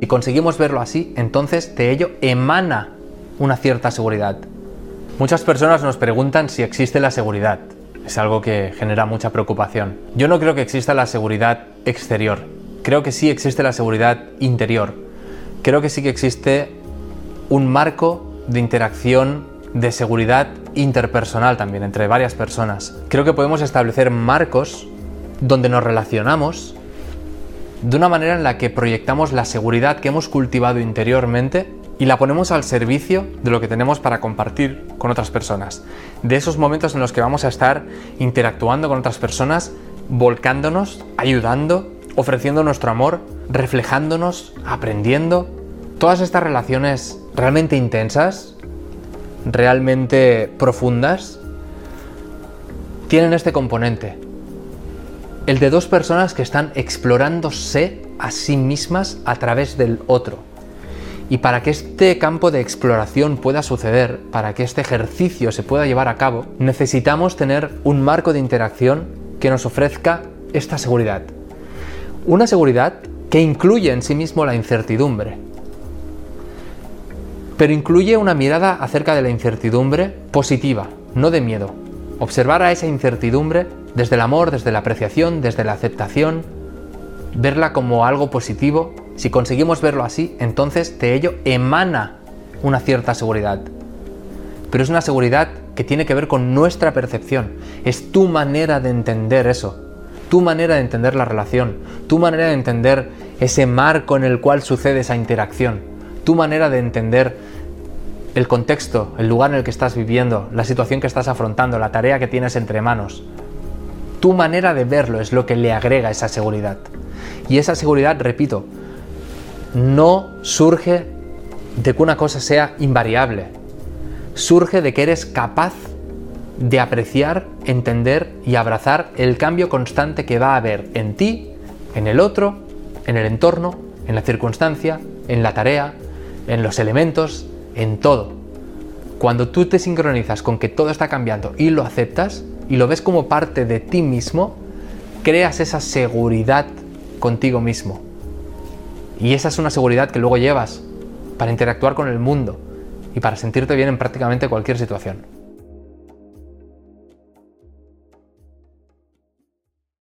Y conseguimos verlo así, entonces de ello emana una cierta seguridad. Muchas personas nos preguntan si existe la seguridad. Es algo que genera mucha preocupación. Yo no creo que exista la seguridad exterior. Creo que sí existe la seguridad interior. Creo que sí que existe un marco de interacción de seguridad interpersonal también entre varias personas. Creo que podemos establecer marcos donde nos relacionamos de una manera en la que proyectamos la seguridad que hemos cultivado interiormente y la ponemos al servicio de lo que tenemos para compartir con otras personas. De esos momentos en los que vamos a estar interactuando con otras personas, volcándonos, ayudando, ofreciendo nuestro amor, reflejándonos, aprendiendo. Todas estas relaciones realmente intensas, realmente profundas, tienen este componente. El de dos personas que están explorándose a sí mismas a través del otro. Y para que este campo de exploración pueda suceder, para que este ejercicio se pueda llevar a cabo, necesitamos tener un marco de interacción que nos ofrezca esta seguridad. Una seguridad que incluye en sí mismo la incertidumbre, pero incluye una mirada acerca de la incertidumbre positiva, no de miedo. Observar a esa incertidumbre desde el amor, desde la apreciación, desde la aceptación, verla como algo positivo. Si conseguimos verlo así, entonces de ello emana una cierta seguridad. Pero es una seguridad que tiene que ver con nuestra percepción. Es tu manera de entender eso, tu manera de entender la relación, tu manera de entender ese marco en el cual sucede esa interacción, tu manera de entender el contexto, el lugar en el que estás viviendo, la situación que estás afrontando, la tarea que tienes entre manos. Tu manera de verlo es lo que le agrega esa seguridad. Y esa seguridad, repito, no surge de que una cosa sea invariable. Surge de que eres capaz de apreciar, entender y abrazar el cambio constante que va a haber en ti, en el otro, en el entorno, en la circunstancia, en la tarea, en los elementos, en todo. Cuando tú te sincronizas con que todo está cambiando y lo aceptas y lo ves como parte de ti mismo, creas esa seguridad contigo mismo. Y esa es una seguridad que luego llevas para interactuar con el mundo y para sentirte bien en prácticamente cualquier situación.